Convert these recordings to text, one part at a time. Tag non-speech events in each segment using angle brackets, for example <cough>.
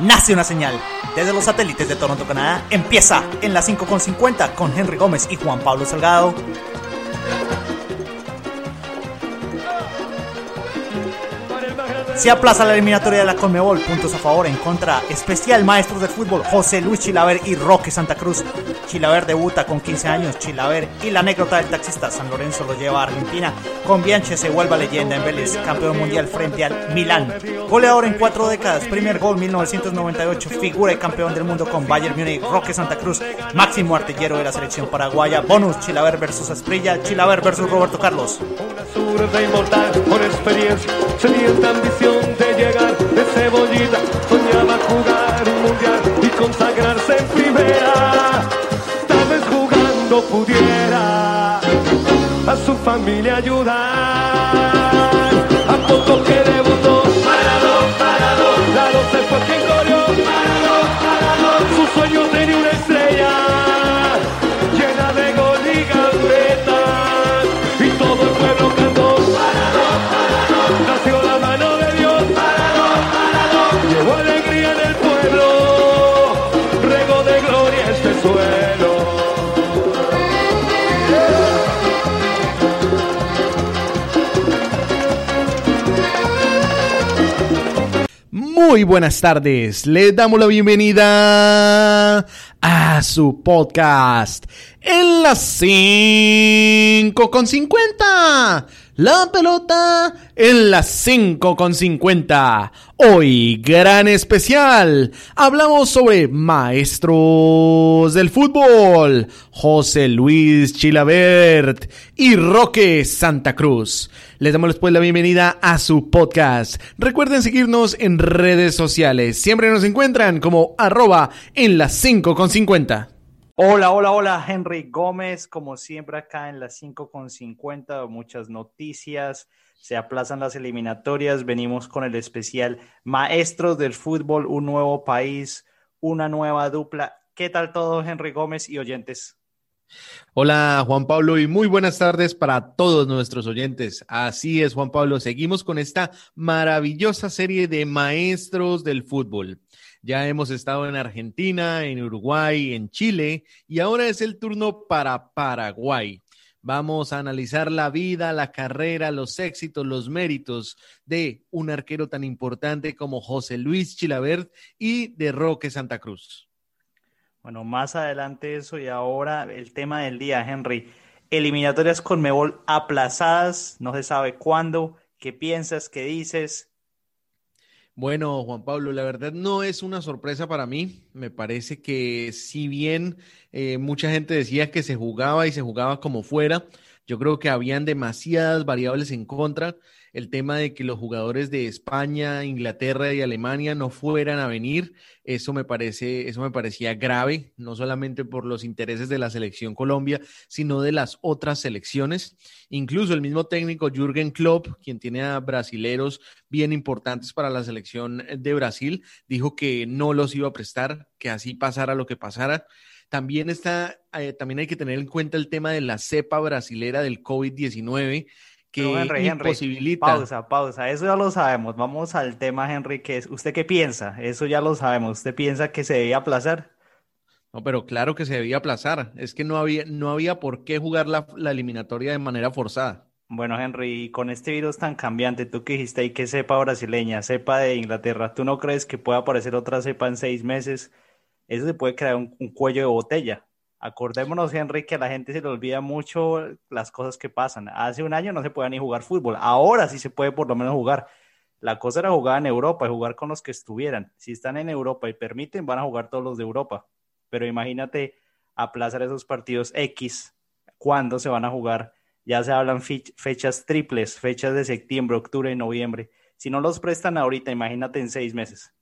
nace una señal. Desde los satélites de Toronto, Canadá, empieza en la 5.50 con Henry Gómez y Juan Pablo Salgado. Se aplaza la eliminatoria de la Conmebol, puntos a favor, en contra. Especial maestros del fútbol, José Luis Chilaver y Roque Santa Cruz. Chilaver debuta con 15 años, Chilaver y la anécdota del taxista San Lorenzo lo lleva a Argentina. Con Bianche se vuelve leyenda en Vélez, campeón mundial frente al Milán. Goleador en cuatro décadas, primer gol 1998, figura y campeón del mundo con Bayern Múnich, Roque Santa Cruz, máximo artillero de la selección paraguaya. Bonus, Chilaver versus Asprilla, Chilaver versus Roberto Carlos. Inmortal, experiencia, ambición de llegar de soñaba jugar un mundial y consagrarse en primera. Tal vez jugando pudiera a su familia ayudar. A poco que debutó, se fue quien Muy buenas tardes, les damos la bienvenida a su podcast en las 5 con 50. La pelota en las 5 con 50. Hoy, gran especial. Hablamos sobre maestros del fútbol. José Luis Chilabert y Roque Santa Cruz. Les damos después la bienvenida a su podcast. Recuerden seguirnos en redes sociales. Siempre nos encuentran como arroba en las 5 con 50. Hola, hola, hola, Henry Gómez, como siempre acá en las 5.50, muchas noticias, se aplazan las eliminatorias, venimos con el especial Maestros del Fútbol, un nuevo país, una nueva dupla. ¿Qué tal todo, Henry Gómez y oyentes? Hola Juan Pablo y muy buenas tardes para todos nuestros oyentes. Así es Juan Pablo, seguimos con esta maravillosa serie de maestros del fútbol. Ya hemos estado en Argentina, en Uruguay, en Chile y ahora es el turno para Paraguay. Vamos a analizar la vida, la carrera, los éxitos, los méritos de un arquero tan importante como José Luis Chilabert y de Roque Santa Cruz. Bueno, más adelante eso y ahora el tema del día, Henry. Eliminatorias con Mebol aplazadas, no se sabe cuándo. ¿Qué piensas? ¿Qué dices? Bueno, Juan Pablo, la verdad no es una sorpresa para mí. Me parece que si bien eh, mucha gente decía que se jugaba y se jugaba como fuera, yo creo que habían demasiadas variables en contra. El tema de que los jugadores de España, Inglaterra y Alemania no fueran a venir, eso me parece, eso me parecía grave, no solamente por los intereses de la selección Colombia, sino de las otras selecciones. Incluso el mismo técnico Jürgen Klopp, quien tiene a brasileros bien importantes para la selección de Brasil, dijo que no los iba a prestar, que así pasara lo que pasara. También está, eh, también hay que tener en cuenta el tema de la cepa brasilera del COVID-19 que Henry, Henry, imposibilita. pausa, pausa. Eso ya lo sabemos. Vamos al tema, Henry, que es, ¿usted qué piensa? Eso ya lo sabemos. ¿Usted piensa que se debía aplazar? No, pero claro que se debía aplazar. Es que no había, no había por qué jugar la, la eliminatoria de manera forzada. Bueno, Henry, con este virus tan cambiante, tú que dijiste ahí que cepa brasileña, cepa de Inglaterra, ¿tú no crees que pueda aparecer otra cepa en seis meses? Eso se puede crear un, cuello de botella. Acordémonos, Henry, que a la gente se le olvida mucho las cosas que pasan. Hace un año no se podía ni jugar fútbol. Ahora sí se puede por lo menos jugar. La cosa era jugar en Europa y jugar con los que estuvieran. Si están en Europa y permiten, van a jugar todos los de Europa. Pero imagínate aplazar esos partidos X. ¿Cuándo se van a jugar? Ya se hablan fechas triples, fechas de septiembre, octubre y noviembre. Si no los prestan ahorita, imagínate en seis meses.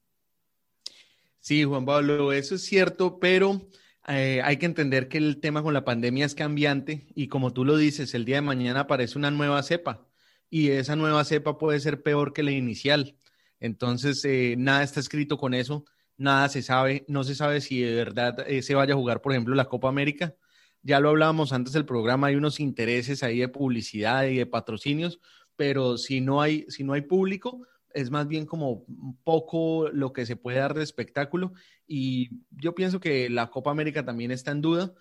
Sí, Juan Pablo, eso es cierto, pero eh, hay que entender que el tema con la pandemia es cambiante y como tú lo dices, el día de mañana aparece una nueva cepa y esa nueva cepa puede ser peor que la inicial. Entonces, eh, nada está escrito con eso, nada se sabe, no se sabe si de verdad eh, se vaya a jugar, por ejemplo, la Copa América. Ya lo hablábamos antes del programa, hay unos intereses ahí de publicidad y de patrocinios, pero si no hay, si no hay público, es más bien como poco lo que se puede dar de espectáculo y yo pienso que la Copa América también está en duda.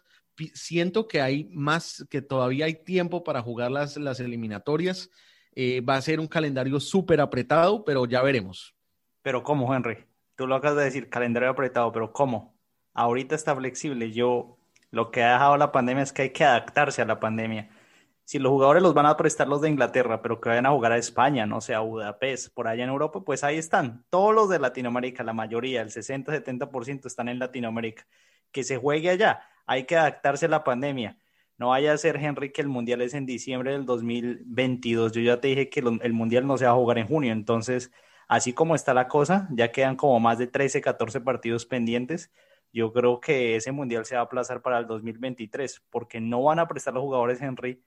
Siento que hay más, que todavía hay tiempo para jugar las, las eliminatorias. Eh, va a ser un calendario súper apretado, pero ya veremos. Pero ¿cómo, Henry? Tú lo acabas de decir, calendario apretado, pero ¿cómo? Ahorita está flexible. Yo, lo que ha dejado la pandemia es que hay que adaptarse a la pandemia si los jugadores los van a prestar los de Inglaterra, pero que vayan a jugar a España, no sé, a Budapest, por allá en Europa, pues ahí están. Todos los de Latinoamérica, la mayoría, el 60-70% están en Latinoamérica. Que se juegue allá, hay que adaptarse a la pandemia. No vaya a ser, Henry, que el Mundial es en diciembre del 2022. Yo ya te dije que el Mundial no se va a jugar en junio, entonces, así como está la cosa, ya quedan como más de 13, 14 partidos pendientes. Yo creo que ese Mundial se va a aplazar para el 2023, porque no van a prestar los jugadores, Henry,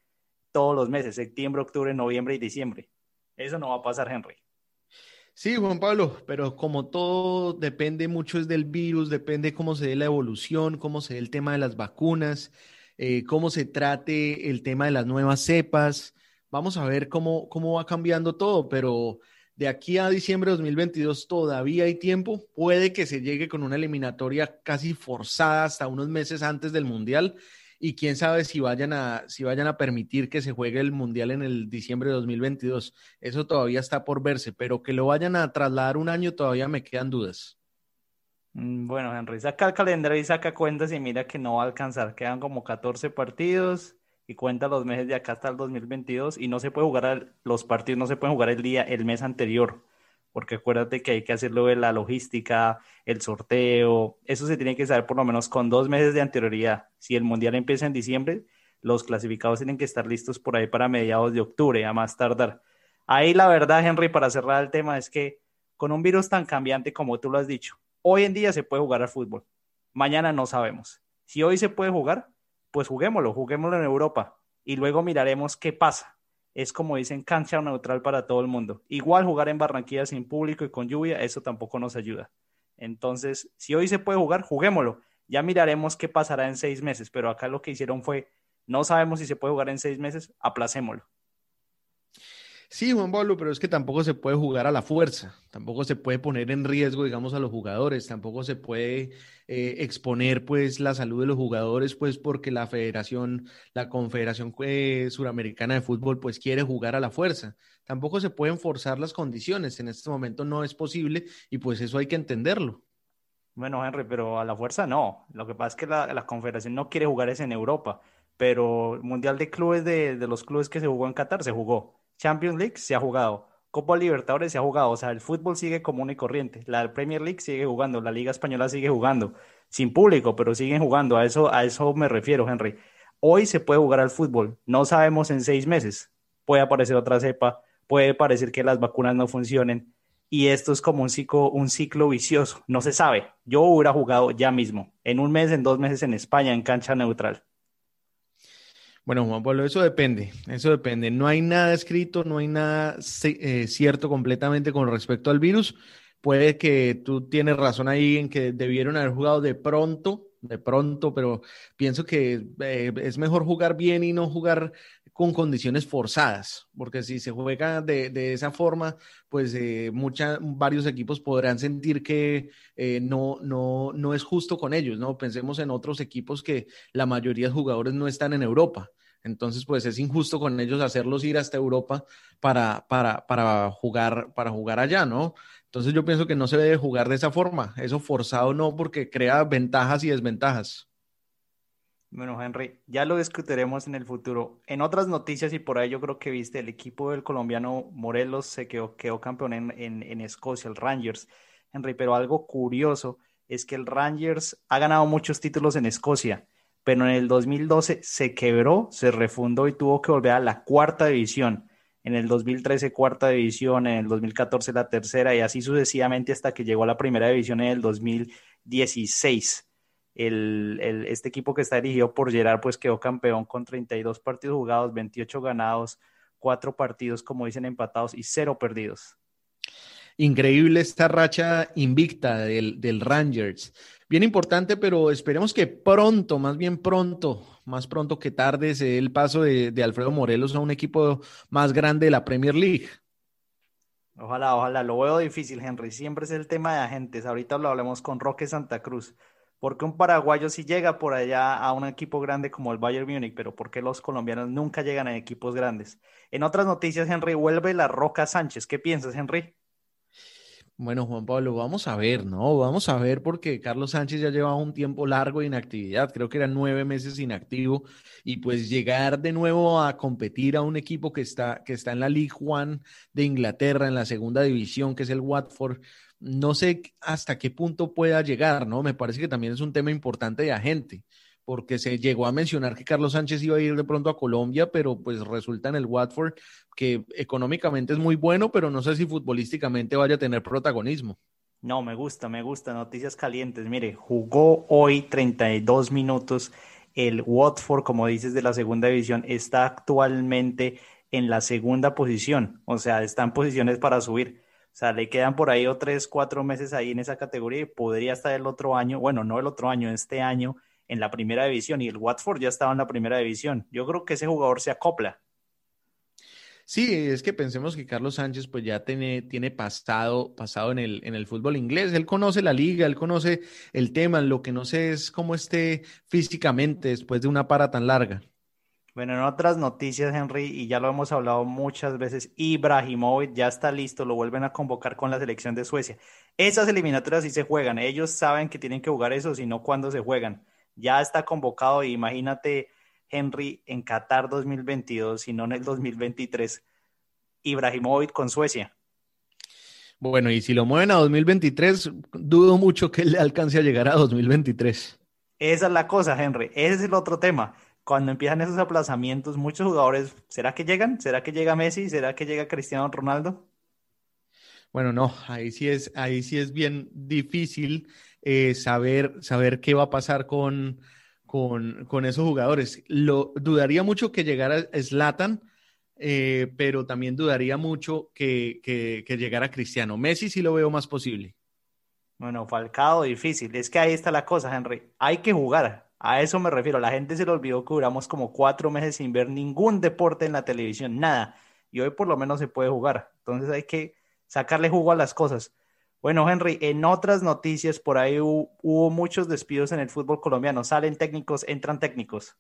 todos los meses, septiembre, octubre, noviembre y diciembre. Eso no va a pasar, Henry. Sí, Juan Pablo, pero como todo depende mucho es del virus, depende cómo se dé la evolución, cómo se dé el tema de las vacunas, eh, cómo se trate el tema de las nuevas cepas. Vamos a ver cómo, cómo va cambiando todo, pero de aquí a diciembre de 2022 todavía hay tiempo. Puede que se llegue con una eliminatoria casi forzada hasta unos meses antes del Mundial y quién sabe si vayan a, si vayan a permitir que se juegue el Mundial en el diciembre de 2022. Eso todavía está por verse, pero que lo vayan a trasladar un año todavía me quedan dudas. Mm, bueno, Henry, saca el calendario y saca cuentas y mira que no va a alcanzar. Quedan como 14 partidos y cuenta los meses de acá hasta el 2022 y no se puede jugar, los partidos no se pueden jugar el día, el mes anterior porque acuérdate que hay que hacerlo de la logística, el sorteo, eso se tiene que saber por lo menos con dos meses de anterioridad. Si el mundial empieza en diciembre, los clasificados tienen que estar listos por ahí para mediados de octubre, a más tardar. Ahí la verdad, Henry, para cerrar el tema, es que con un virus tan cambiante como tú lo has dicho, hoy en día se puede jugar al fútbol, mañana no sabemos. Si hoy se puede jugar, pues juguémoslo, juguémoslo en Europa y luego miraremos qué pasa es como dicen cancha neutral para todo el mundo. Igual jugar en Barranquilla sin público y con lluvia, eso tampoco nos ayuda. Entonces, si hoy se puede jugar, juguémoslo. Ya miraremos qué pasará en seis meses, pero acá lo que hicieron fue, no sabemos si se puede jugar en seis meses, aplacémoslo. Sí, Juan Pablo, pero es que tampoco se puede jugar a la fuerza, tampoco se puede poner en riesgo, digamos, a los jugadores, tampoco se puede eh, exponer, pues, la salud de los jugadores, pues, porque la federación, la Confederación eh, Suramericana de Fútbol, pues, quiere jugar a la fuerza. Tampoco se pueden forzar las condiciones, en este momento no es posible y pues eso hay que entenderlo. Bueno, Henry, pero a la fuerza no. Lo que pasa es que la, la Confederación no quiere jugar eso en Europa, pero el Mundial de Clubes de, de los clubes que se jugó en Qatar se jugó Champions League se ha jugado, Copa Libertadores se ha jugado, o sea, el fútbol sigue común y corriente, la Premier League sigue jugando, la Liga Española sigue jugando, sin público, pero siguen jugando, a eso, a eso me refiero, Henry. Hoy se puede jugar al fútbol, no sabemos en seis meses, puede aparecer otra cepa, puede parecer que las vacunas no funcionen, y esto es como un ciclo, un ciclo vicioso, no se sabe. Yo hubiera jugado ya mismo, en un mes, en dos meses en España, en cancha neutral. Bueno, Juan Pablo, eso depende, eso depende. No hay nada escrito, no hay nada eh, cierto completamente con respecto al virus. Puede que tú tienes razón ahí en que debieron haber jugado de pronto, de pronto, pero pienso que eh, es mejor jugar bien y no jugar con condiciones forzadas, porque si se juega de, esa forma, pues eh, varios equipos podrán sentir que no, no, no es justo con ellos, ¿no? Pensemos en otros equipos que la mayoría de jugadores no están en Europa. Entonces, pues es injusto con ellos hacerlos ir hasta Europa para, para, para, jugar, para jugar allá, ¿no? Entonces yo pienso que no se debe jugar de esa forma. Eso forzado no, porque crea ventajas y desventajas. Bueno, Henry, ya lo discutiremos en el futuro. En otras noticias, y por ahí yo creo que viste, el equipo del colombiano Morelos se quedó, quedó campeón en, en, en Escocia, el Rangers. Henry, pero algo curioso es que el Rangers ha ganado muchos títulos en Escocia pero en el 2012 se quebró, se refundó y tuvo que volver a la cuarta división. En el 2013 cuarta división, en el 2014 la tercera y así sucesivamente hasta que llegó a la primera división en el 2016. El, este equipo que está dirigido por Gerard pues quedó campeón con 32 partidos jugados, 28 ganados, 4 partidos como dicen empatados y 0 perdidos. Increíble esta racha invicta del Rangers bien importante, pero esperemos que pronto, más bien pronto, más pronto que tarde, se dé el paso de, Alfredo Morelos a un equipo más grande de la Premier League. Ojalá, ojalá, lo veo difícil, Henry. Siempre es el tema de agentes. Ahorita lo hablemos con Roque Santa Cruz. ¿Por qué un paraguayo sí llega por allá a un equipo grande como el Bayern Múnich, pero por qué los colombianos nunca llegan a equipos grandes? En otras noticias, Henry vuelve la Roca Sánchez. ¿Qué piensas, Henry? Bueno, Juan Pablo, vamos a ver, ¿no? Vamos a ver porque Carlos Sánchez ya lleva un tiempo largo de inactividad, creo que eran nueve meses inactivo, y pues llegar de nuevo a competir a un equipo que está, que está en la League One de Inglaterra, en la segunda división, que es el Watford, no sé hasta qué punto pueda llegar, ¿no? Me parece que también es un tema importante de agente porque se llegó a mencionar que Carlos Sánchez iba a ir de pronto a Colombia, pero pues resulta en el Watford que económicamente es muy bueno, pero no sé si futbolísticamente vaya a tener protagonismo. No, me gusta, me gusta. Noticias calientes. Mire, jugó hoy 32 minutos. El Watford, como dices, de la segunda división, está actualmente en la segunda posición. O sea, está en posiciones para subir. O sea, le quedan por ahí o tres, cuatro meses ahí en esa categoría y podría estar el otro año, bueno, no el otro año, este año en la primera división y el Watford ya estaba en la primera división. Yo creo que ese jugador se acopla. Sí, es que pensemos que Carlos Sánchez pues ya tiene, tiene pasado, pasado en, el, en el fútbol inglés. Él conoce la liga, él conoce el tema. Lo que no sé es cómo esté físicamente después de una para tan larga. Bueno, en otras noticias, Henry, y ya lo hemos hablado muchas veces, Ibrahimovic ya está listo, lo vuelven a convocar con la selección de Suecia. Esas eliminatorias sí se juegan, ellos saben que tienen que jugar eso, sino cuando se juegan ya está convocado. Imagínate, Henry, en Qatar 2022, y no en el 2023, Ibrahimovic con Suecia. Bueno, y si lo mueven a 2023, dudo mucho que le alcance a llegar a 2023. Esa es la cosa, Henry. Ese es el otro tema. Cuando empiezan esos aplazamientos, muchos jugadores, ¿será que llegan? ¿Será que llega Messi? ¿Será que llega Cristiano Ronaldo? Bueno, no, ahí sí es, ahí sí es bien difícil eh, saber, saber qué va a pasar con, con, esos jugadores. Lo, dudaría mucho que llegara Slatan, eh, pero también dudaría mucho que, que, llegara Cristiano. Messi sí lo veo más posible. Bueno, Falcao, difícil. Es que ahí está la cosa, Henry. Hay que jugar. A eso me refiero. La gente se le olvidó que duramos como cuatro meses sin ver ningún deporte en la televisión, nada. Y hoy por lo menos se puede jugar. Entonces hay que sacarle jugo a las cosas. Bueno, Henry, en otras noticias, por ahí hubo, muchos despidos en el fútbol colombiano. Salen técnicos, entran técnicos.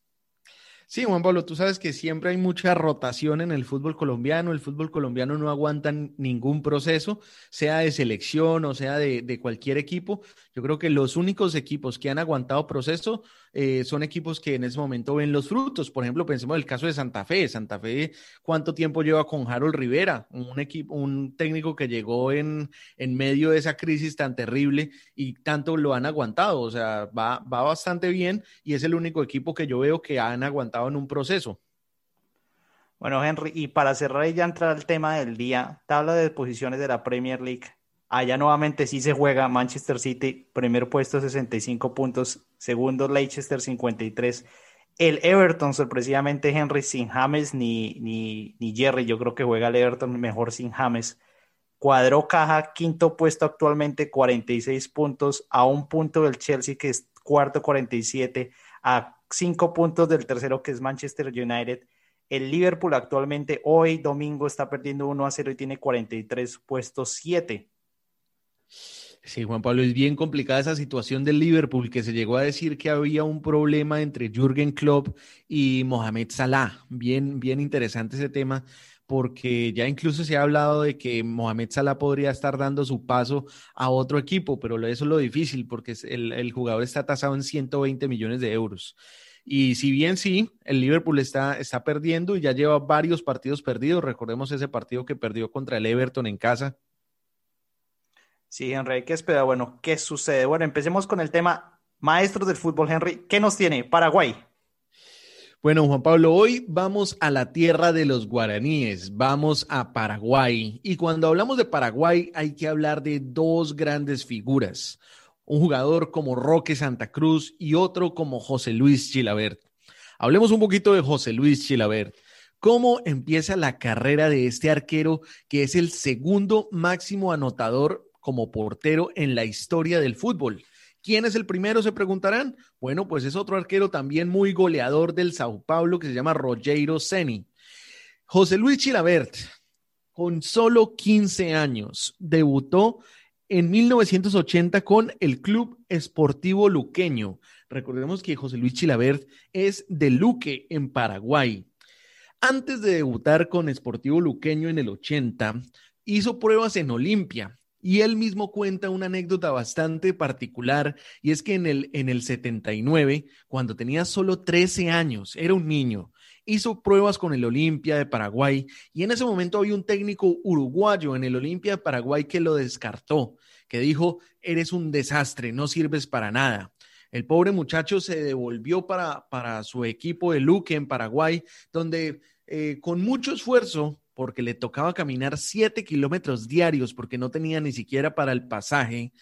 Sí, Juan Pablo, tú sabes que siempre hay mucha rotación en el fútbol colombiano. El fútbol colombiano no aguanta ningún proceso, sea de selección o sea de, cualquier equipo. Yo creo que los únicos equipos que han aguantado proceso eh, son equipos que en ese momento ven los frutos. Por ejemplo, pensemos en el caso de Santa Fe. Santa Fe, ¿cuánto tiempo lleva con Harold Rivera? Un equipo, un técnico que llegó en, en medio de esa crisis tan terrible y tanto lo han aguantado. O sea, va, va bastante bien y es el único equipo que yo veo que han aguantado en un proceso. Bueno, Henry, y para cerrar y ya entrar al tema del día, tabla de posiciones de la Premier League. Allá nuevamente sí se juega Manchester City, primer puesto 65 puntos, segundo Leicester 53. El Everton, sorpresivamente, Henry sin James ni, ni, ni Jerry, yo creo que juega el Everton mejor sin James. Cuadró caja, quinto puesto actualmente, 46 puntos, a un punto del Chelsea, que es cuarto, 47, a cinco puntos del tercero, que es Manchester United. El Liverpool actualmente, hoy domingo, está perdiendo 1 a 0 y tiene 43 puestos 7. Sí, Juan Pablo, es bien complicada esa situación del Liverpool, que se llegó a decir que había un problema entre Jürgen Klopp y Mohamed Salah. Bien, bien interesante ese tema, porque ya incluso se ha hablado de que Mohamed Salah podría estar dando su paso a otro equipo, pero eso es lo difícil, porque el, el jugador está tasado en 120 millones de euros. Y si bien sí, el Liverpool está, está perdiendo y ya lleva varios partidos perdidos, recordemos ese partido que perdió contra el Everton en casa, Sí, Henry, ¿qué espera? Bueno, ¿qué sucede? Bueno, empecemos con el tema maestros del fútbol, Henry. ¿Qué nos tiene? Paraguay. Bueno, Juan Pablo, hoy vamos a la tierra de los guaraníes, vamos a Paraguay. Y cuando hablamos de Paraguay hay que hablar de dos grandes figuras, un jugador como Roque Santa Cruz y otro como José Luis Chilabert. Hablemos un poquito de José Luis Chilabert. ¿Cómo empieza la carrera de este arquero que es el segundo máximo anotador como portero en la historia del fútbol. ¿Quién es el primero? Se preguntarán. Bueno, pues es otro arquero también muy goleador del Sao Paulo que se llama Rogero Seni. José Luis Chilabert con solo 15 años. Debutó en 1980 con el Club Esportivo Luqueño. Recordemos que José Luis Chilabert es de Luque, en Paraguay. Antes de debutar con Esportivo Luqueño en el 80, hizo pruebas en Olimpia y él mismo cuenta una anécdota bastante particular y es que en el, en el 79, cuando tenía solo 13 años, era un niño, hizo pruebas con el Olimpia de Paraguay y en ese momento había un técnico uruguayo en el Olimpia de Paraguay que lo descartó, que dijo, eres un desastre, no sirves para nada. El pobre muchacho se devolvió para, para su equipo de Luque en Paraguay, donde eh, con mucho esfuerzo, porque le tocaba caminar siete kilómetros diarios porque no tenía ni siquiera para el pasaje,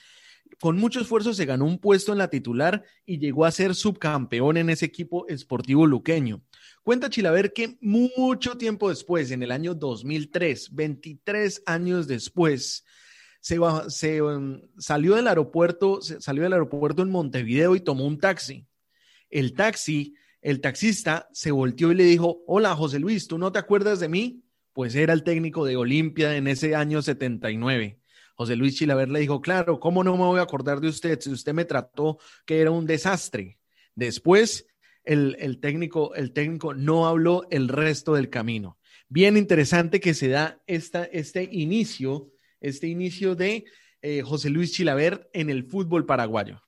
con mucho esfuerzo se ganó un puesto en la titular y llegó a ser subcampeón en ese equipo esportivo luqueño. Cuenta Chilaver que mucho tiempo después, en el año 2003, 23 años después, se, se um, salió del aeropuerto, salió del aeropuerto en Montevideo y tomó un taxi. El taxi, el taxista se volteó y le dijo, hola José Luis, ¿tú no te acuerdas de mí? Pues era el técnico de Olimpia en ese año 79. José Luis Chilaver le dijo, claro, ¿cómo no me voy a acordar de usted si usted me trató que era un desastre? Después el, técnico, el técnico no habló el resto del camino. Bien interesante que se da esta, este inicio, este inicio de eh, José Luis Chilaver en el fútbol paraguayo.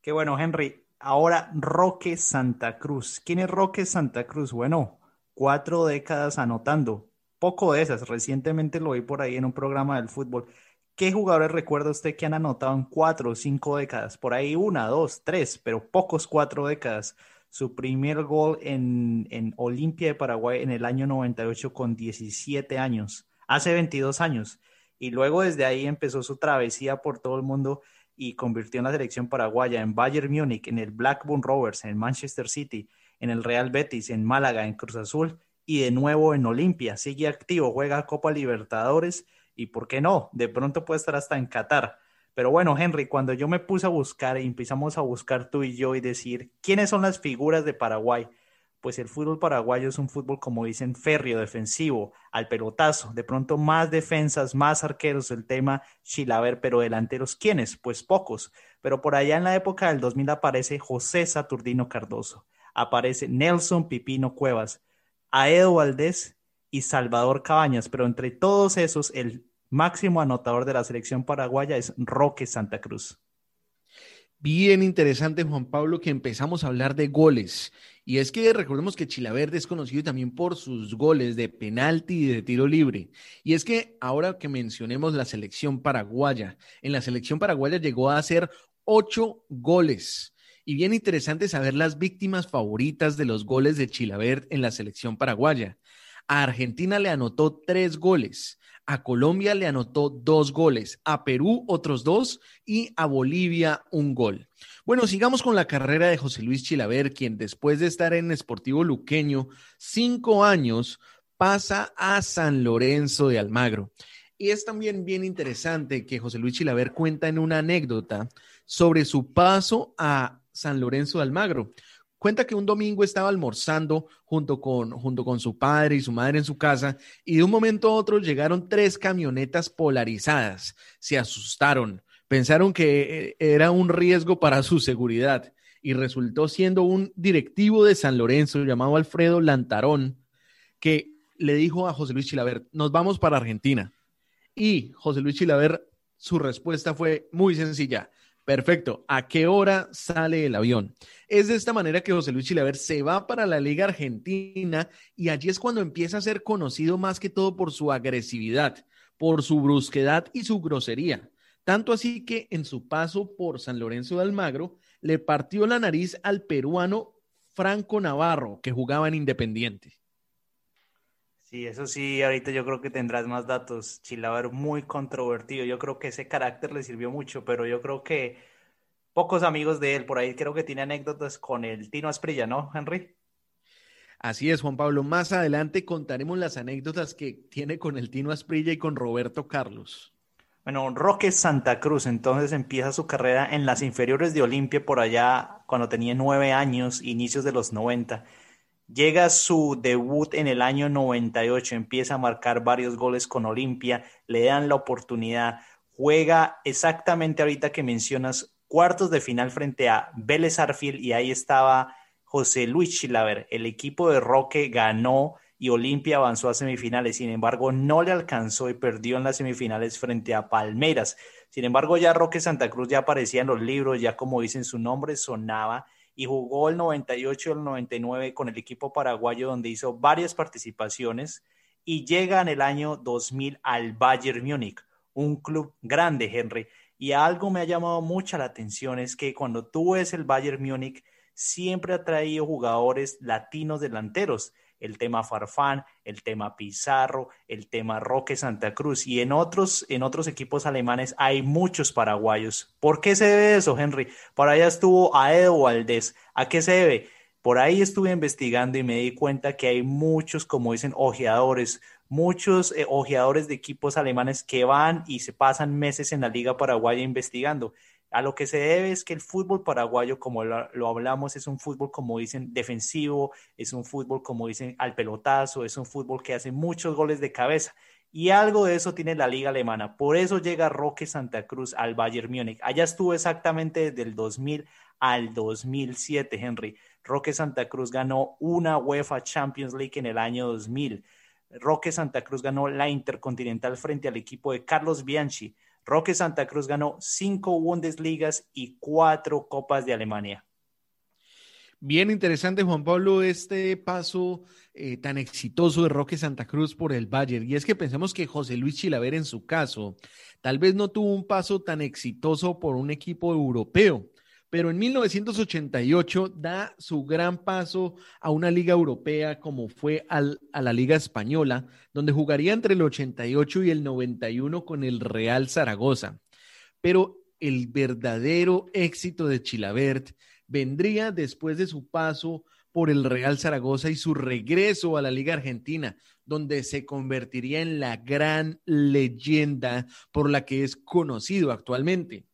Qué bueno, Henry. Ahora Roque Santa Cruz. ¿Quién es Roque Santa Cruz? Bueno, cuatro décadas anotando. Poco de esas. Recientemente lo vi por ahí en un programa del fútbol. ¿Qué jugadores recuerda usted que han anotado en cuatro o cinco décadas? Por ahí una, dos, tres, pero pocos cuatro décadas. Su primer gol en, en Olimpia de Paraguay en el año 98 con 17 años, hace 22 años. Y luego desde ahí empezó su travesía por todo el mundo y convirtió en la selección paraguaya en Bayern Múnich, en el Blackburn Rovers, en Manchester City, en el Real Betis, en Málaga, en Cruz Azul y de nuevo en Olimpia. Sigue activo, juega Copa Libertadores y por qué no, de pronto puede estar hasta en Qatar. Pero bueno, Henry, cuando yo me puse a buscar y empezamos a buscar tú y yo y decir quiénes son las figuras de Paraguay, pues el fútbol paraguayo es un fútbol, como dicen, férreo, defensivo, al pelotazo, de pronto más defensas, más arqueros, el tema Chilaver, pero delanteros, ¿quiénes? Pues pocos, pero por allá en la época del 2000 aparece José Saturnino Cardoso, aparece Nelson Pipino Cuevas, Aedo Valdés y Salvador Cabañas, pero entre todos esos, el máximo anotador de la selección paraguaya es Roque Santa Cruz. Bien interesante, Juan Pablo, que empezamos a hablar de goles. Y es que recordemos que Chilaverde es conocido también por sus goles de penalti y de tiro libre. Y es que ahora que mencionemos la selección paraguaya, en la selección paraguaya llegó a hacer ocho goles. Y bien interesante saber las víctimas favoritas de los goles de Chilavert en la selección paraguaya. A Argentina le anotó tres goles, a Colombia le anotó dos goles, a Perú otros dos y a Bolivia un gol. Bueno, sigamos con la carrera de José Luis Chilaver, quien después de estar en Esportivo Luqueño cinco años, pasa a San Lorenzo de Almagro. Y es también bien interesante que José Luis Chilaver cuenta en una anécdota sobre su paso a San Lorenzo de Almagro. Cuenta que un domingo estaba almorzando junto con, junto con su padre y su madre en su casa y de un momento a otro llegaron tres camionetas polarizadas. Se asustaron, pensaron que eh, era un riesgo para su seguridad y resultó siendo un directivo de San Lorenzo llamado Alfredo Lantarón que le dijo a José Luis Chilaver, nos vamos para Argentina. Y José Luis Chilaver, su respuesta fue muy sencilla, Perfecto. ¿A qué hora sale el avión? Es de esta manera que José Luis Chilaver se va para la Liga Argentina y allí es cuando empieza a ser conocido más que todo por su agresividad, por su brusquedad y su grosería. Tanto así que en su paso por San Lorenzo de Almagro le partió la nariz al peruano Franco Navarro, que jugaba en Independiente. Sí, eso sí, ahorita yo creo que tendrás más datos. Chilaver muy controvertido. Yo creo que ese carácter le sirvió mucho, pero yo creo que pocos amigos de él por ahí creo que tiene anécdotas con el Tino Asprilla, ¿no, Henry? Así es, Juan Pablo. Más adelante contaremos las anécdotas que tiene con el Tino Asprilla y con Roberto Carlos. Bueno, Roque Santa Cruz entonces empieza su carrera en las inferiores de Olimpia por allá cuando tenía nueve años, inicios de los noventa Llega su debut en el año 98, empieza a marcar varios goles con Olimpia, le dan la oportunidad, juega exactamente ahorita que mencionas cuartos de final frente a Vélez Arfield y ahí estaba José Luis Chilaver. El equipo de Roque ganó y Olimpia avanzó a semifinales. Sin embargo, no le alcanzó y perdió en las semifinales frente a Palmeiras. Sin embargo, ya Roque Santa Cruz ya aparecía en los libros, ya como dicen su nombre, sonaba y jugó el 98 y el 99 con el equipo paraguayo donde hizo varias participaciones y llega en el año 2000 al Bayern Múnich, un club grande, Henry. Y algo me ha llamado mucha la atención es que cuando tú ves el Bayern Múnich, siempre ha traído jugadores latinos delanteros el tema Farfán, el tema Pizarro, el tema Roque Santa Cruz y en otros, en otros equipos alemanes hay muchos paraguayos. ¿Por qué se debe eso, Henry? Por allá estuvo Aedo Valdés. ¿A qué se debe? Por ahí estuve investigando y me di cuenta que hay muchos, como dicen, ojeadores, muchos eh, ojeadores de equipos alemanes que van y se pasan meses en la Liga Paraguaya investigando. A lo que se debe es que el fútbol paraguayo, como lo, hablamos, es un fútbol, como dicen, defensivo, es un fútbol, como dicen, al pelotazo, es un fútbol que hace muchos goles de cabeza. Y algo de eso tiene la liga alemana. Por eso llega Roque Santa Cruz al Bayern Múnich. Allá estuvo exactamente desde el 2000 al 2007, Henry. Roque Santa Cruz ganó una UEFA Champions League en el año 2000. Roque Santa Cruz ganó la Intercontinental frente al equipo de Carlos Bianchi. Roque Santa Cruz ganó cinco Bundesligas y cuatro Copas de Alemania. Bien interesante, Juan Pablo, este paso eh, tan exitoso de Roque Santa Cruz por el Bayern. Y es que pensamos que José Luis Chilaver, en su caso, tal vez no tuvo un paso tan exitoso por un equipo europeo pero en 1988 da su gran paso a una liga europea como fue a la Liga Española, donde jugaría entre el 88 y el 91 con el Real Zaragoza. Pero el verdadero éxito de Chilabert vendría después de su paso por el Real Zaragoza y su regreso a la Liga Argentina, donde se convertiría en la gran leyenda por la que es conocido actualmente.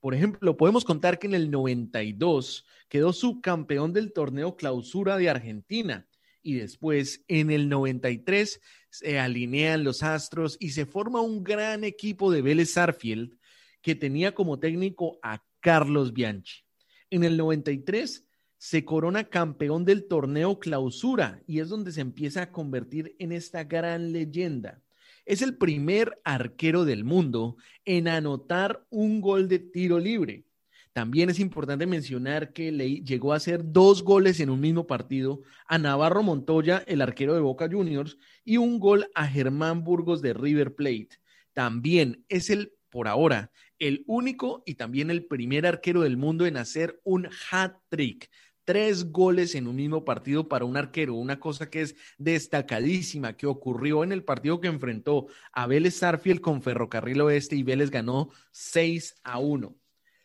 Por ejemplo, podemos contar que en el 92 quedó subcampeón del torneo clausura de Argentina y después en el 93 se alinean los astros y se forma un gran equipo de Vélez Sarfield que tenía como técnico a Carlos Bianchi. En el 93 se corona campeón del torneo clausura y es donde se empieza a convertir en esta gran leyenda. Es el primer arquero del mundo en anotar un gol de tiro libre. También es importante mencionar que le llegó a hacer dos goles en un mismo partido a Navarro Montoya, el arquero de Boca Juniors, y un gol a Germán Burgos de River Plate. También es el, por ahora, el único y también el primer arquero del mundo en hacer un hat-trick tres goles en un mismo partido para un arquero, una cosa que es destacadísima que ocurrió en el partido que enfrentó a Vélez Sarfield con Ferrocarril Oeste y Vélez ganó 6 a 1.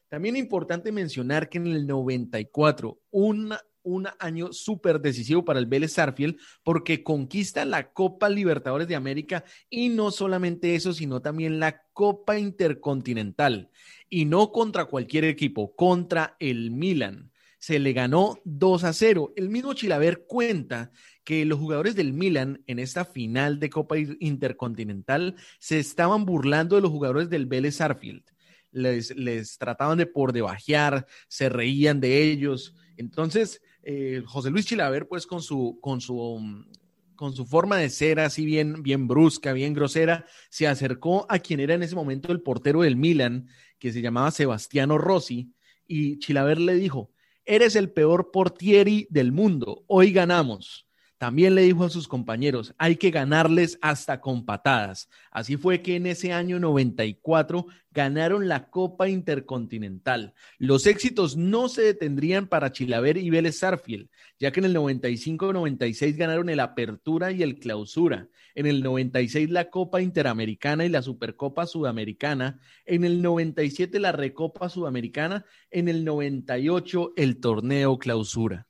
También importante mencionar que en el 94, un, un año súper decisivo para el Vélez Sarfield porque conquista la Copa Libertadores de América y no solamente eso, sino también la Copa Intercontinental. Y no contra cualquier equipo, contra el Milan se le ganó 2 a 0. El mismo Chilaver cuenta que los jugadores del Milan en esta final de Copa Intercontinental se estaban burlando de los jugadores del Vélez Arfield. Les, trataban de por debajear, se reían de ellos. Entonces, eh, José Luis Chilaver, pues con su, con su, con su forma de ser así bien, bien brusca, bien grosera, se acercó a quien era en ese momento el portero del Milan, que se llamaba Sebastiano Rossi, y Chilaver le dijo, eres el peor portieri del mundo, hoy ganamos. También le dijo a sus compañeros, hay que ganarles hasta con patadas. Así fue que en ese año 94 ganaron la Copa Intercontinental. Los éxitos no se detendrían para Chilaver y Vélez Sarfield, ya que en el 95-96 ganaron el Apertura y el Clausura. En el 96 la Copa Interamericana y la Supercopa Sudamericana. En el 97 la Recopa Sudamericana. En el 98 el Torneo Clausura.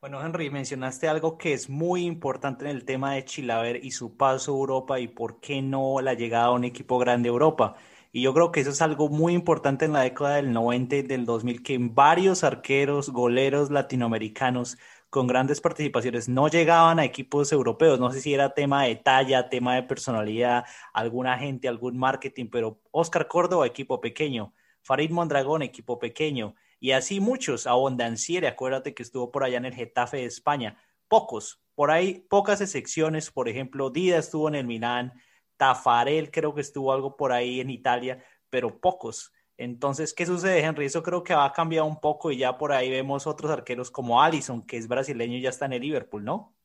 Bueno, Henry, mencionaste algo que es muy importante en el tema de Chilaver y su paso a Europa y por qué no la llegada a un equipo grande a Europa. Y yo creo que eso es algo muy importante en la década del 90 y del 2000, que varios arqueros, goleros latinoamericanos con grandes participaciones no llegaban a equipos europeos. No sé si era tema de talla, tema de personalidad, alguna gente, algún marketing, pero Oscar Córdoba, equipo pequeño. Farid Mondragón, equipo pequeño. Y así muchos, Abondanciere, acuérdate que estuvo por allá en el Getafe de España. Pocos, por ahí pocas excepciones, por ejemplo, Dida estuvo en el Milán, Tafarel creo que estuvo algo por ahí en Italia, pero pocos. Entonces, ¿qué sucede, Henry? Eso creo que va a cambiar un poco y ya por ahí vemos otros arqueros como Allison, que es brasileño y ya está en el Liverpool, ¿no?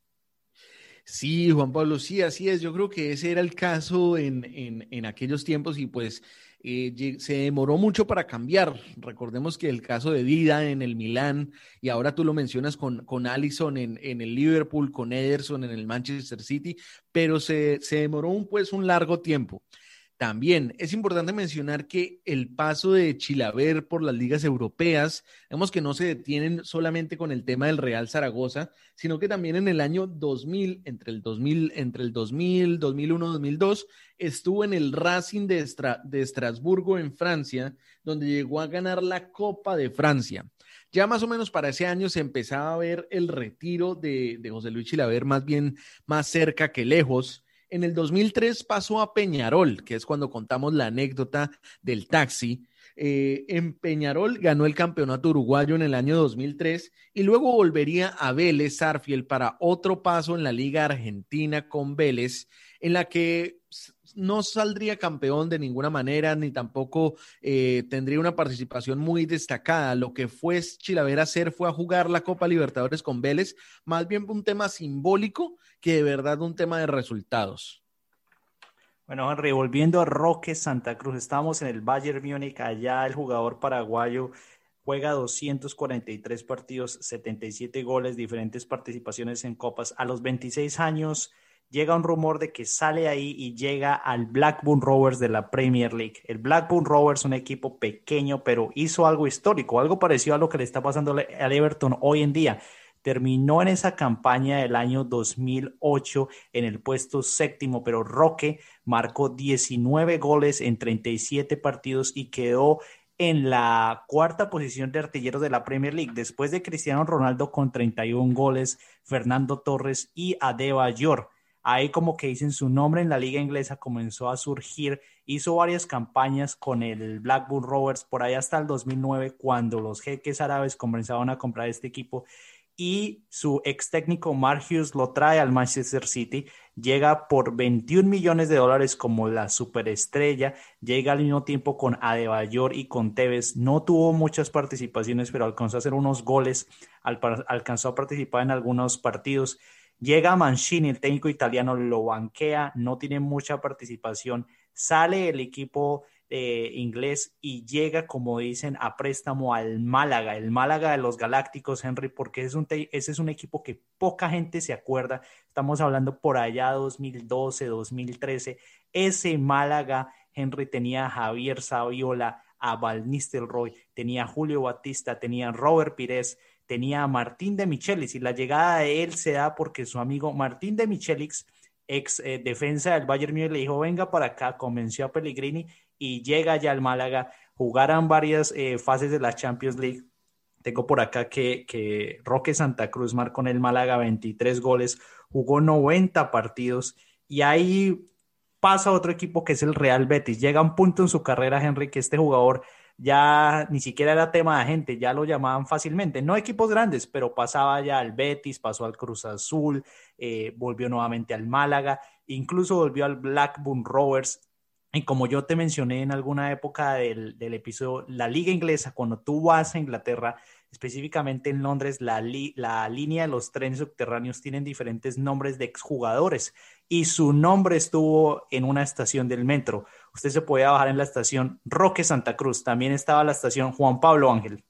Sí, Juan Pablo, sí, así es. Yo creo que ese era el caso en, en, en aquellos tiempos y pues eh, se demoró mucho para cambiar. Recordemos que el caso de Dida en el Milán, y ahora tú lo mencionas con, con Allison en, en el Liverpool, con Ederson en el Manchester City, pero se, se demoró un, pues un largo tiempo. También es importante mencionar que el paso de Chilaver por las ligas europeas, vemos que no se detienen solamente con el tema del Real Zaragoza, sino que también en el año 2000, entre el 2000, entre el 2000, 2001, 2002, estuvo en el Racing de, de Estrasburgo en Francia, donde llegó a ganar la Copa de Francia. Ya más o menos para ese año se empezaba a ver el retiro de, de José Luis Chilaver más bien más cerca que lejos en el 2003 pasó a Peñarol, que es cuando contamos la anécdota del taxi. Eh, en Peñarol ganó el campeonato uruguayo en el año 2003 y luego volvería a Vélez Sarfiel para otro paso en la Liga Argentina con Vélez, en la que no saldría campeón de ninguna manera, ni tampoco eh, tendría una participación muy destacada. Lo que fue Chilavera hacer fue a jugar la Copa Libertadores con Vélez, más bien un tema simbólico que de verdad un tema de resultados. Bueno, Henry, volviendo a Roque Santa Cruz, estamos en el Bayern Múnich, allá el jugador paraguayo juega 243 partidos, 77 goles, diferentes participaciones en copas. A los 26 años llega un rumor de que sale ahí y llega al Blackburn Rovers de la Premier League. El Blackburn Rovers, un equipo pequeño, pero hizo algo histórico, algo parecido a lo que le está pasando al Everton hoy en día. Terminó en esa campaña del año 2008 en el puesto séptimo, pero Roque marcó 19 goles en 37 partidos y quedó en la cuarta posición de artilleros de la Premier League, después de Cristiano Ronaldo con 31 goles, Fernando Torres y Adebayor ahí como que dicen su nombre en la liga inglesa comenzó a surgir, hizo varias campañas con el Blackburn Rovers por ahí hasta el 2009 cuando los jeques árabes comenzaron a comprar este equipo. Y su ex técnico Mark Hughes lo trae al Manchester City, llega por 21 millones de dólares como la superestrella, llega al mismo tiempo con Adebayor y con Tevez, no tuvo muchas participaciones, pero alcanzó a hacer unos goles, alcanzó a participar en algunos partidos Llega Mancini, el técnico italiano, lo banquea, no tiene mucha participación, sale el equipo eh, inglés y llega, como dicen, a préstamo al Málaga, el Málaga de los Galácticos, Henry, porque es un ese es un equipo que poca gente se acuerda. Estamos hablando por allá 2012, 2013. Ese Málaga, Henry, tenía a Javier Saviola, a Val Nistelrooy, tenía a Julio Batista, tenía a Robert Pires, tenía a Martín de Michelis y la llegada de él se da porque su amigo Martín de Michelis, ex eh, defensa del Bayern Múnich, le dijo, venga para acá, convenció a Pellegrini y llega ya al Málaga, jugaran varias eh, fases de la Champions League. Tengo por acá que, que Roque Santa Cruz marcó en el Málaga 23 goles, jugó 90 partidos y ahí pasa otro equipo que es el Real Betis. Llega un punto en su carrera, Henry, que este jugador ya ni siquiera era tema de gente, ya lo llamaban fácilmente. No equipos grandes, pero pasaba ya al Betis, pasó al Cruz Azul, eh, volvió nuevamente al Málaga, incluso volvió al Blackburn Rovers. Y como yo te mencioné en alguna época del, episodio, la liga inglesa, cuando tú vas a Inglaterra, específicamente en Londres, la, la línea de los trenes subterráneos tienen diferentes nombres de exjugadores y su nombre estuvo en una estación del metro. Usted se podía bajar en la estación Roque Santa Cruz, también estaba la estación Juan Pablo Ángel.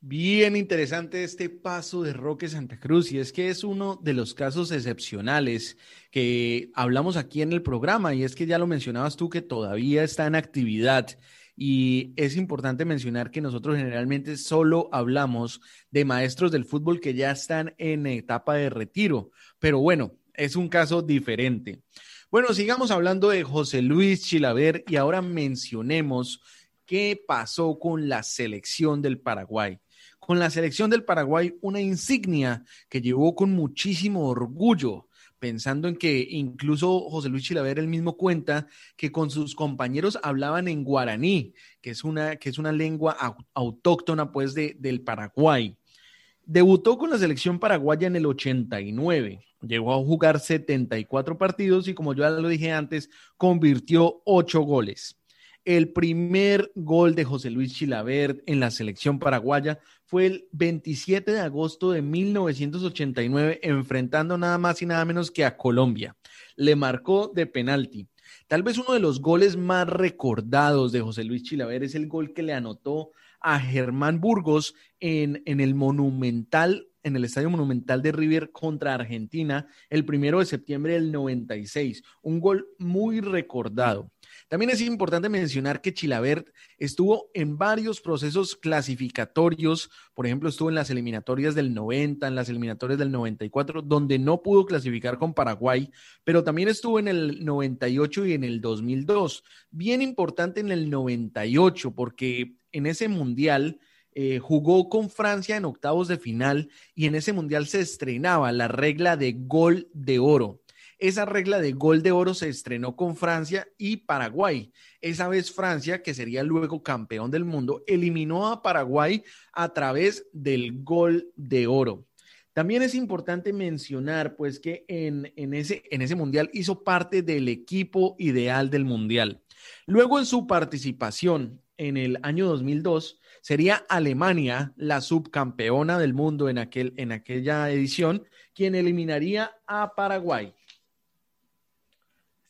Bien interesante este paso de Roque Santa Cruz y es que es uno de los casos excepcionales que hablamos aquí en el programa y es que ya lo mencionabas tú que todavía está en actividad y es importante mencionar que nosotros generalmente solo hablamos de maestros del fútbol que ya están en etapa de retiro, pero bueno, es un caso diferente. Bueno, sigamos hablando de José Luis Chilaver y ahora mencionemos qué pasó con la selección del Paraguay. con la selección del Paraguay una insignia que llevó con muchísimo orgullo pensando en que incluso José Luis Chilaver él mismo cuenta que con sus compañeros hablaban en guaraní, que es una, que es una lengua autóctona pues de, del Paraguay. Debutó con la selección paraguaya en el 89, llegó a jugar 74 partidos y como ya lo dije antes, convirtió 8 goles. El primer gol de José Luis Chilavert en la selección paraguaya fue el 27 de agosto de 1989, enfrentando nada más y nada menos que a Colombia. Le marcó de penalti. Tal vez uno de los goles más recordados de José Luis Chilavert es el gol que le anotó a Germán Burgos en, en el Monumental en el Estadio Monumental de River contra Argentina el primero de septiembre del 96. Un gol muy recordado. También es importante mencionar que Chilabert estuvo en varios procesos clasificatorios, por ejemplo, estuvo en las eliminatorias del 90, en las eliminatorias del 94, donde no pudo clasificar con Paraguay, pero también estuvo en el 98 y en el 2002. Bien importante en el 98, porque en ese mundial... Eh, jugó con Francia en octavos de final y en ese mundial se estrenaba la regla de gol de oro. Esa regla de gol de oro se estrenó con Francia y Paraguay. Esa vez Francia, que sería luego campeón del mundo, eliminó a Paraguay a través del gol de oro. También es importante mencionar, pues, que en, en, ese, en ese mundial hizo parte del equipo ideal del mundial. Luego, en su participación en el año 2002, sería Alemania la subcampeona del mundo en, aquel, en aquella edición, quien eliminaría a Paraguay.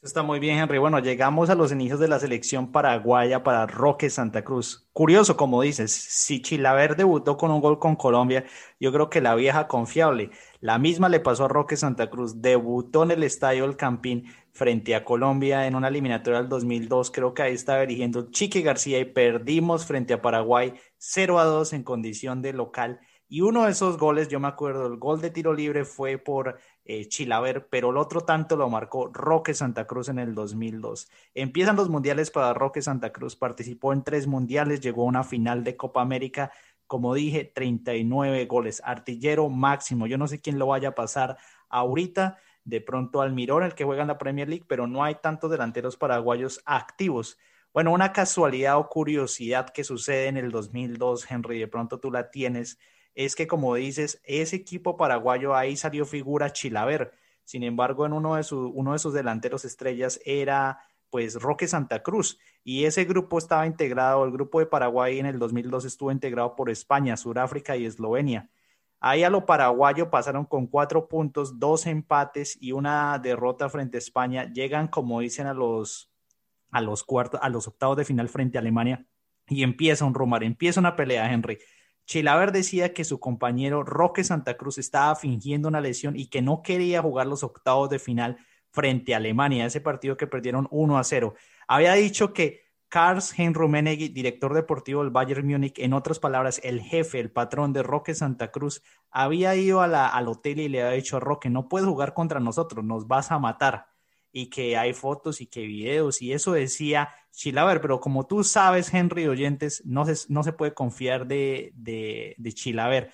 Está muy bien, Henry. Bueno, llegamos a los inicios de la selección paraguaya para Roque Santa Cruz. Curioso, como dices, si Chilaver debutó con un gol con Colombia, yo creo que la vieja confiable. La misma le pasó a Roque Santa Cruz. Debutó en el Estadio El Campín frente a Colombia en una eliminatoria del 2002. Creo que ahí estaba dirigiendo Chique García y perdimos frente a Paraguay 0 a 2 en condición de local. Y uno de esos goles, yo me acuerdo, el gol de tiro libre fue por eh, Chilaver, pero el otro tanto lo marcó Roque Santa Cruz en el 2002. Empiezan los mundiales para Roque Santa Cruz, participó en tres mundiales, llegó a una final de Copa América, como dije, 39 goles, artillero máximo. Yo no sé quién lo vaya a pasar ahorita, de pronto Almirón, el que juega en la Premier League, pero no hay tantos delanteros paraguayos activos. Bueno, una casualidad o curiosidad que sucede en el 2002, Henry, de pronto tú la tienes es que, como dices, ese equipo paraguayo ahí salió figura Chilaver. Sin embargo, en uno de, uno de sus delanteros estrellas era pues Roque Santa Cruz y ese grupo estaba integrado, el grupo de Paraguay en el 2002 estuvo integrado por España, Sudáfrica y Eslovenia. Ahí a lo paraguayo pasaron con cuatro puntos, dos empates y una derrota frente a España. Llegan, como dicen, a los, a los cuartos, a los octavos de final frente a Alemania y empieza un rumor, empieza una pelea, Henry. Chilaver decía que su compañero Roque Santa Cruz estaba fingiendo una lesión y que no quería jugar los octavos de final frente a Alemania, ese partido que perdieron 1 a 0. Había dicho que Karls Heinz Rummenigge, director deportivo del Bayern Múnich, en otras palabras, el jefe, el patrón de Roque Santa Cruz, había ido al hotel y le había dicho a Roque, no puedes jugar contra nosotros, nos vas a matar y que hay fotos y que videos y eso decía Chilaver, pero como tú sabes, Henry Oyentes, no se, no se puede confiar de, de, Chilaver.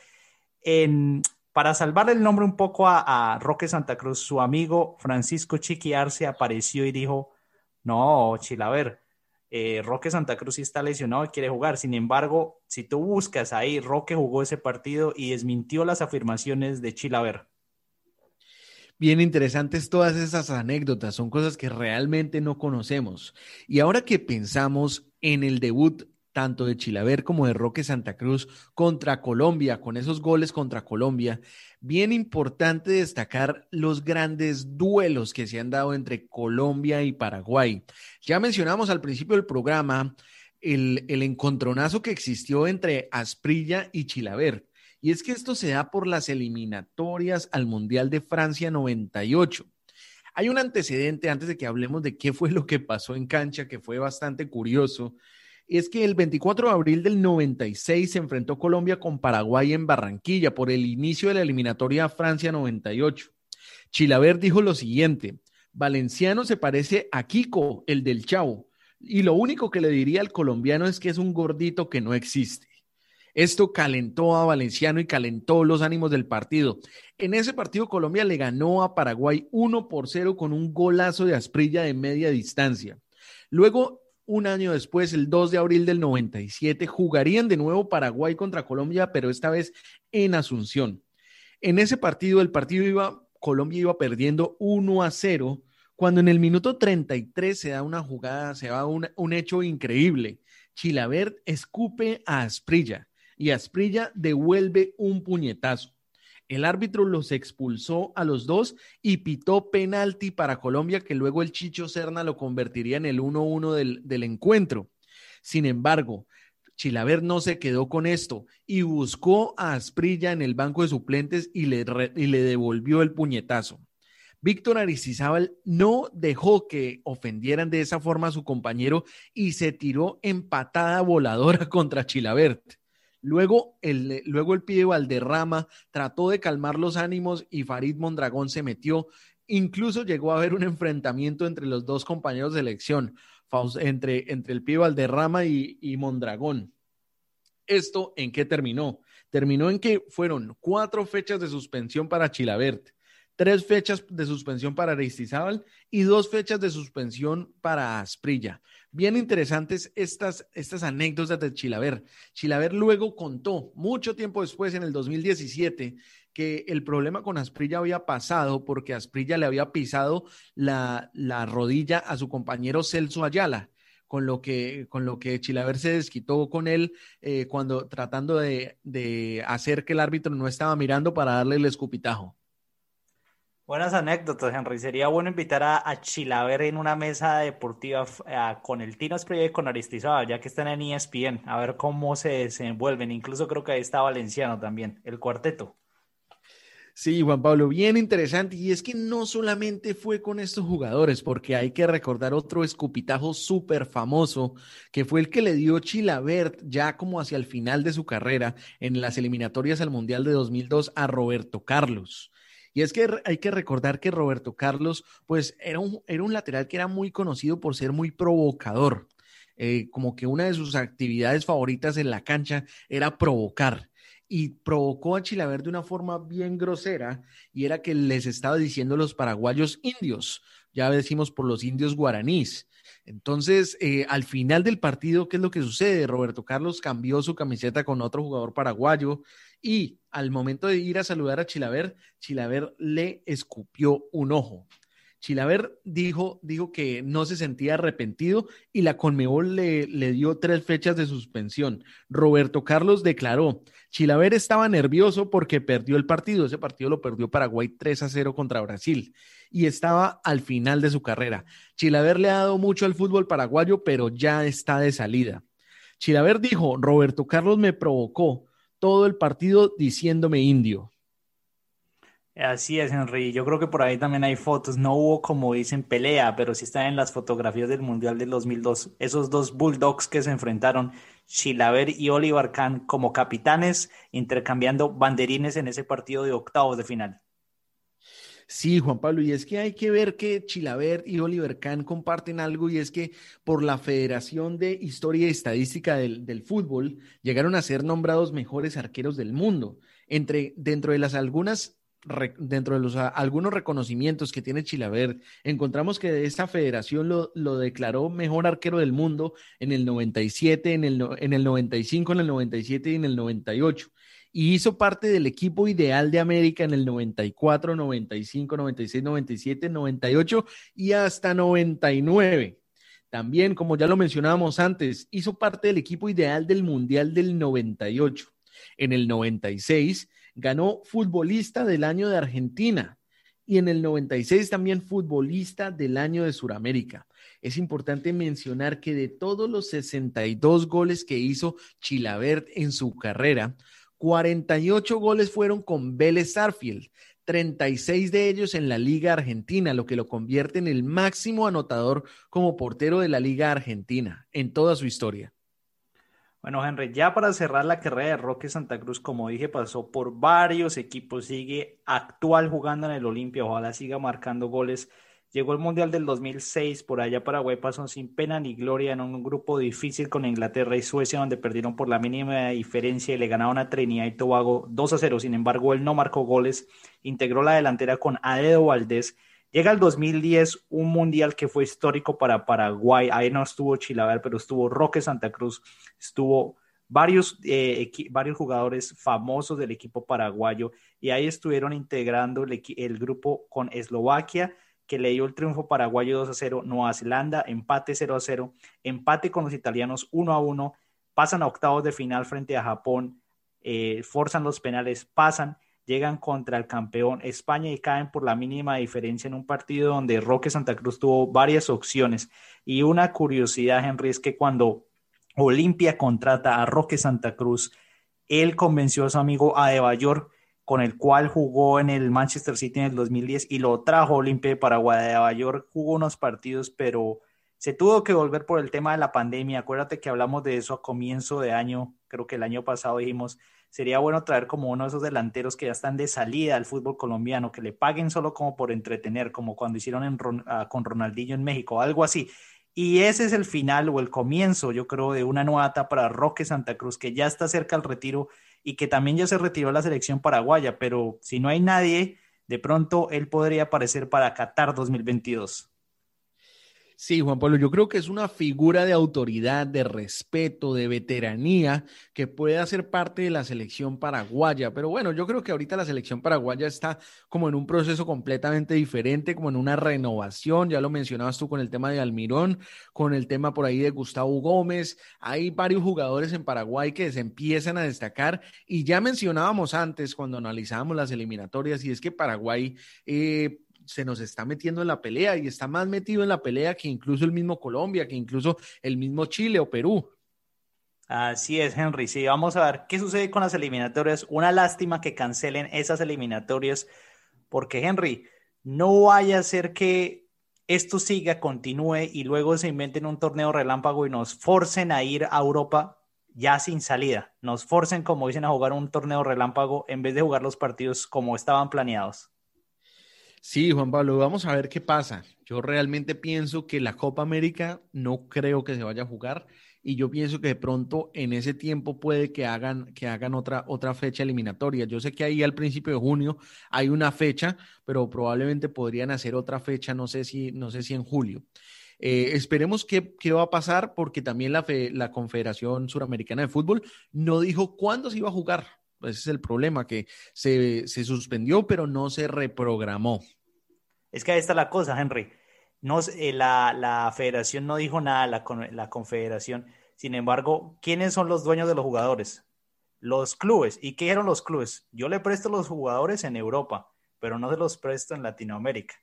En, para salvar el nombre un poco a, Roque Santa Cruz, su amigo Francisco Chiqui Arce apareció y dijo, no, Chilaver, eh, Roque Santa Cruz sí está lesionado y quiere jugar. Sin embargo, si tú buscas ahí, Roque jugó ese partido y desmintió las afirmaciones de Chilaver bien interesantes todas esas anécdotas, son cosas que realmente no conocemos. Y ahora que pensamos en el debut tanto de Chilaver como de Roque Santa Cruz contra Colombia, con esos goles contra Colombia, bien importante destacar los grandes duelos que se han dado entre Colombia y Paraguay. Ya mencionamos al principio del programa el, el encontronazo que existió entre Asprilla y Chilaver. Y es que esto se da por las eliminatorias al Mundial de Francia 98. Hay un antecedente antes de que hablemos de qué fue lo que pasó en cancha, que fue bastante curioso. Es que el 24 de abril del 96 se enfrentó Colombia con Paraguay en Barranquilla por el inicio de la eliminatoria Francia 98. Chilaver dijo lo siguiente, Valenciano se parece a Kiko, el del Chavo, y lo único que le diría al colombiano es que es un gordito que no existe. Esto calentó a Valenciano y calentó los ánimos del partido. En ese partido Colombia le ganó a Paraguay 1 por 0 con un golazo de Asprilla de media distancia. Luego, un año después, el 2 de abril del 97, jugarían de nuevo Paraguay contra Colombia, pero esta vez en Asunción. En ese partido, el partido iba, Colombia iba perdiendo 1 a 0, cuando en el minuto 33 se da una jugada, se da un, un hecho increíble. Chilabert escupe a Asprilla y Asprilla devuelve un puñetazo. El árbitro los expulsó a los dos y pitó penalti para Colombia, que luego el Chicho Serna lo convertiría en el 1-1 del, encuentro. Sin embargo, Chilaver no se quedó con esto y buscó a Asprilla en el banco de suplentes y le, y le devolvió el puñetazo. Víctor Aristizábal no dejó que ofendieran de esa forma a su compañero y se tiró empatada voladora <laughs> contra Chilabert. Luego el, luego el Valderrama trató de calmar los ánimos y Farid Mondragón se metió. Incluso llegó a haber un enfrentamiento entre los dos compañeros de elección, entre, entre el pibe Valderrama y, y Mondragón. ¿Esto en qué terminó? Terminó en que fueron cuatro fechas de suspensión para Chilabert, tres fechas de suspensión para Aristizábal y dos fechas de suspensión para Asprilla. Bien interesantes estas, estas anécdotas de Chilaver. Chilaver luego contó, mucho tiempo después, en el 2017, que el problema con Asprilla había pasado porque Asprilla le había pisado la, rodilla a su compañero Celso Ayala con lo que, con lo que Chilaver se desquitó con él eh, cuando tratando de, de, hacer que el árbitro no estaba mirando para darle el escupitajo. Buenas anécdotas, Henry. Sería bueno invitar a, Chilaver en una mesa deportiva con el Tino Espriella y con Aristizábal, ya que están en ESPN, a ver cómo se desenvuelven. Incluso creo que ahí está Valenciano también, el cuarteto. Sí, Juan Pablo, bien interesante. Y es que no solamente fue con estos jugadores, porque hay que recordar otro escupitajo súper famoso, que fue el que le dio Chilabert ya como hacia el final de su carrera en las eliminatorias al Mundial de 2002 a Roberto Carlos. Y es que hay que recordar que Roberto Carlos, pues era un, era un lateral que era muy conocido por ser muy provocador. Eh, como que una de sus actividades favoritas en la cancha era provocar. Y provocó a Chilaver de una forma bien grosera y era que les estaba diciendo los paraguayos indios, ya decimos por los indios guaraníes. Entonces, eh, al final del partido, ¿qué es lo que sucede? Roberto Carlos cambió su camiseta con otro jugador paraguayo y al momento de ir a saludar a Chilaver, Chilaver le escupió un ojo. Chilaver dijo, dijo que no se sentía arrepentido y la Conmebol le, le dio tres fechas de suspensión. Roberto Carlos declaró, Chilaver estaba nervioso porque perdió el partido. Ese partido lo perdió Paraguay 3 a 0 contra Brasil y estaba al final de su carrera. Chilaver le ha dado mucho al fútbol paraguayo, pero ya está de salida. Chilaver dijo, Roberto Carlos me provocó todo el partido diciéndome indio. Así es, Henry. Yo creo que por ahí también hay fotos. No hubo, como dicen, pelea, pero sí están en las fotografías del Mundial del 2002. Esos dos Bulldogs que se enfrentaron, Chilaver y Oliver Kahn, como capitanes, intercambiando banderines en ese partido de octavos de final. Sí, Juan Pablo, y es que hay que ver que Chilaver y Oliver Kahn comparten algo y es que por la Federación de Historia y Estadística del, Fútbol llegaron a ser nombrados mejores arqueros del mundo. Entre, dentro de las algunas dentro de los algunos reconocimientos que tiene Chilaver, encontramos que esta federación lo, lo, declaró mejor arquero del mundo en el 97, en el, en el 95, en el 97 y en el 98 y hizo parte del equipo ideal de América en el 94, 95, 96, 97, 98 y hasta 99. También, como ya lo mencionábamos antes, hizo parte del equipo ideal del Mundial del 98. En el 96 ganó futbolista del año de Argentina y en el 96 también futbolista del año de Sudamérica. Es importante mencionar que de todos los 62 goles que hizo Chilabert en su carrera, 48 goles fueron con Vélez Sarfield, 36 de ellos en la Liga Argentina, lo que lo convierte en el máximo anotador como portero de la Liga Argentina en toda su historia. Bueno, Henry, ya para cerrar la carrera de Roque Santa Cruz, como dije, pasó por varios equipos, sigue actual jugando en el Olimpia, ojalá siga marcando goles Llegó el Mundial del 2006, por allá Paraguay pasó sin pena ni gloria en un grupo difícil con Inglaterra y Suecia, donde perdieron por la mínima diferencia y le ganaron a Trinidad y Tobago 2 a 0. Sin embargo, él no marcó goles, integró la delantera con Adedo Valdés. Llega el 2010, un mundial que fue histórico para Paraguay. Ahí no estuvo Chilaver, pero estuvo Roque Santa Cruz, estuvo varios, eh, varios jugadores famosos del equipo paraguayo y ahí estuvieron integrando el, el grupo con Eslovaquia que le dio el triunfo paraguayo 2 a 0, Nueva Zelanda empate 0 a 0, empate con los italianos 1 a 1, pasan a octavos de final frente a Japón, eh, forzan los penales, pasan, llegan contra el campeón España y caen por la mínima diferencia en un partido donde Roque Santa Cruz tuvo varias opciones. Y una curiosidad, Henry, es que cuando Olimpia contrata a Roque Santa Cruz, él convenció a su amigo Adebayor con el cual jugó en el Manchester City en el 2010 y lo trajo Olimpia de Paraguay de Nueva jugó unos partidos, pero se tuvo que volver por el tema de la pandemia. Acuérdate que hablamos de eso a comienzo de año, creo que el año pasado dijimos, sería bueno traer como uno de esos delanteros que ya están de salida al fútbol colombiano, que le paguen solo como por entretener, como cuando hicieron ah, con Ronaldinho en México, algo así. Y ese es el final o el comienzo, yo creo, de una nueva etapa para Roque Santa Cruz, que ya está cerca al retiro y que también ya se retiró la selección paraguaya, pero si no hay nadie, de pronto él podría aparecer para Qatar 2022. Sí, Juan Pablo, yo creo que es una figura de autoridad, de respeto, de veteranía que puede hacer parte de la selección paraguaya. Pero bueno, yo creo que ahorita la selección paraguaya está como en un proceso completamente diferente, como en una renovación. Ya lo mencionabas tú con el tema de Almirón, con el tema por ahí de Gustavo Gómez. Hay varios jugadores en Paraguay que se empiezan a destacar y ya mencionábamos antes cuando analizábamos las eliminatorias y es que Paraguay... Eh, se nos está metiendo en la pelea y está más metido en la pelea que incluso el mismo Colombia, que incluso el mismo Chile o Perú. Así es, Henry. Sí, vamos a ver qué sucede con las eliminatorias. Una lástima que cancelen esas eliminatorias, porque Henry, no vaya a ser que esto siga, continúe y luego se inventen un torneo relámpago y nos forcen a ir a Europa ya sin salida. Nos forcen, como dicen, a jugar un torneo relámpago en vez de jugar los partidos como estaban planeados. Sí, Juan Pablo, vamos a ver qué pasa. Yo realmente pienso que la Copa América no creo que se vaya a jugar y yo pienso que de pronto en ese tiempo puede que hagan, que hagan otra, otra fecha eliminatoria. Yo sé que ahí al principio de junio hay una fecha, pero probablemente podrían hacer otra fecha, no sé si, no sé si en julio. Eh, esperemos qué, qué, va a pasar porque también la, la Confederación Suramericana de Fútbol no dijo cuándo se iba a jugar. Ese es el problema, que se, se suspendió, pero no se reprogramó. Es que ahí está la cosa, Henry. No, eh, la, la, federación no dijo nada, la, la confederación. Sin embargo, ¿quiénes son los dueños de los jugadores? Los clubes. ¿Y qué eran los clubes? Yo le presto los jugadores en Europa, pero no se los presto en Latinoamérica.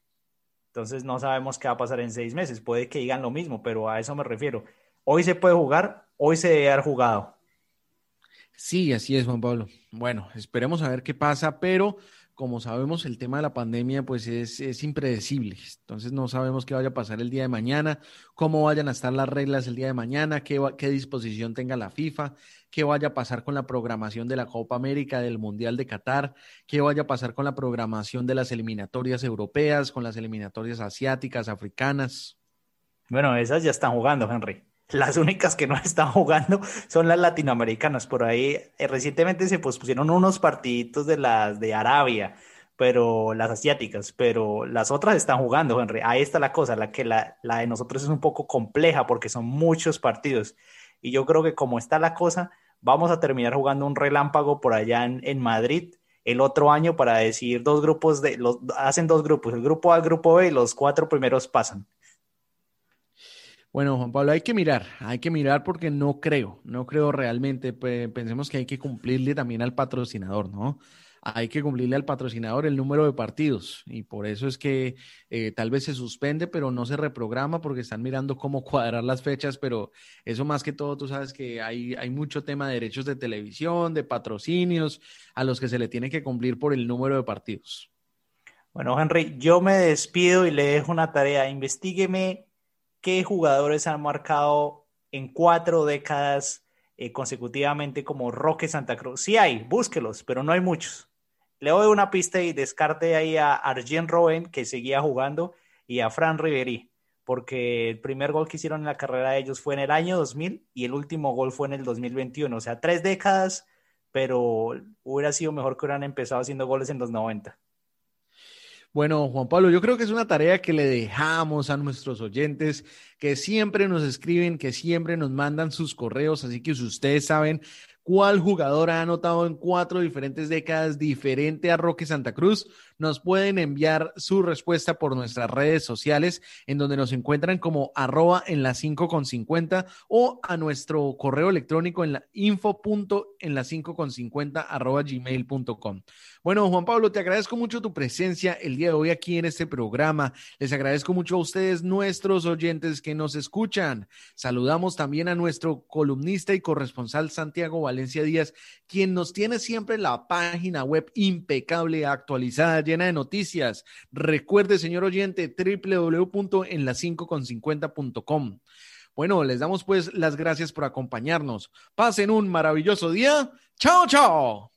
Entonces no sabemos qué va a pasar en seis meses. Puede que digan lo mismo, pero a eso me refiero. Hoy se puede jugar, hoy se debe haber jugado. Sí, así es, Juan Pablo. Bueno, esperemos a ver qué pasa, pero como sabemos, el tema de la pandemia pues es, impredecible. Entonces no sabemos qué vaya a pasar el día de mañana, cómo vayan a estar las reglas el día de mañana, qué, qué disposición tenga la FIFA, qué vaya a pasar con la programación de la Copa América, del Mundial de Qatar, qué vaya a pasar con la programación de las eliminatorias europeas, con las eliminatorias asiáticas, africanas. Bueno, esas ya están jugando, Henry. Las únicas que no <laughs> están jugando son las latinoamericanas. Por ahí eh, recientemente se pusieron unos partiditos de las de Arabia, pero las asiáticas, pero las otras están jugando, Henry. Ahí está la cosa, la que la, la de nosotros es un poco compleja porque son muchos partidos. Y yo creo que como está la cosa, vamos a terminar jugando un relámpago por allá en, en Madrid el otro año para decir dos grupos de los hacen dos grupos, el grupo A, el grupo B y los cuatro primeros pasan. Bueno, Juan Pablo, hay que mirar, hay que mirar porque no creo, no creo realmente. Pensemos que hay que cumplirle también al patrocinador, ¿no? Hay que cumplirle al patrocinador el número de partidos y por eso es que eh, tal vez se suspende, pero no se reprograma porque están mirando cómo <laughs> cuadrar las fechas, pero eso más que todo, tú sabes que hay, hay mucho tema de derechos de televisión, de patrocinios, a los que se le tiene que cumplir por el número de partidos. Bueno, Henry, yo me despido y le dejo una tarea. Investígueme qué jugadores han marcado en cuatro décadas eh, consecutivamente como Roque Santa Cruz. Sí hay, búsquelos, pero no hay muchos. Le doy una pista y descarte ahí a Arjen Robben, que seguía jugando, y a Fran Riveri, porque el primer gol que hicieron en la carrera de ellos fue en el año 2000 y el último gol fue en el 2021. O sea, tres décadas, pero hubiera sido mejor que hubieran empezado haciendo goles en los 90. Bueno, Juan Pablo, yo creo que es una tarea que le dejamos a nuestros oyentes que siempre nos escriben, que siempre nos mandan sus correos, así que si ustedes saben cuál jugador ha anotado en cuatro diferentes décadas diferente a Roque Santa Cruz, nos pueden enviar su respuesta por nuestras redes sociales, en donde nos encuentran como arroba en la 5 con 50 o a nuestro correo electrónico en la info en la 5 con 50 arroba gmail.com. Bueno, Juan Pablo, te agradezco mucho tu presencia el día de hoy aquí en este programa. Les agradezco mucho a ustedes, nuestros oyentes que nos escuchan. Saludamos también a nuestro columnista y corresponsal Santiago Valencia Díaz, quien nos tiene siempre la página web impecable, actualizada, llena de noticias. Recuerde, señor oyente, www.enla5con50.com. Bueno, les damos pues las gracias por acompañarnos. Pasen un maravilloso día. Chao, chao.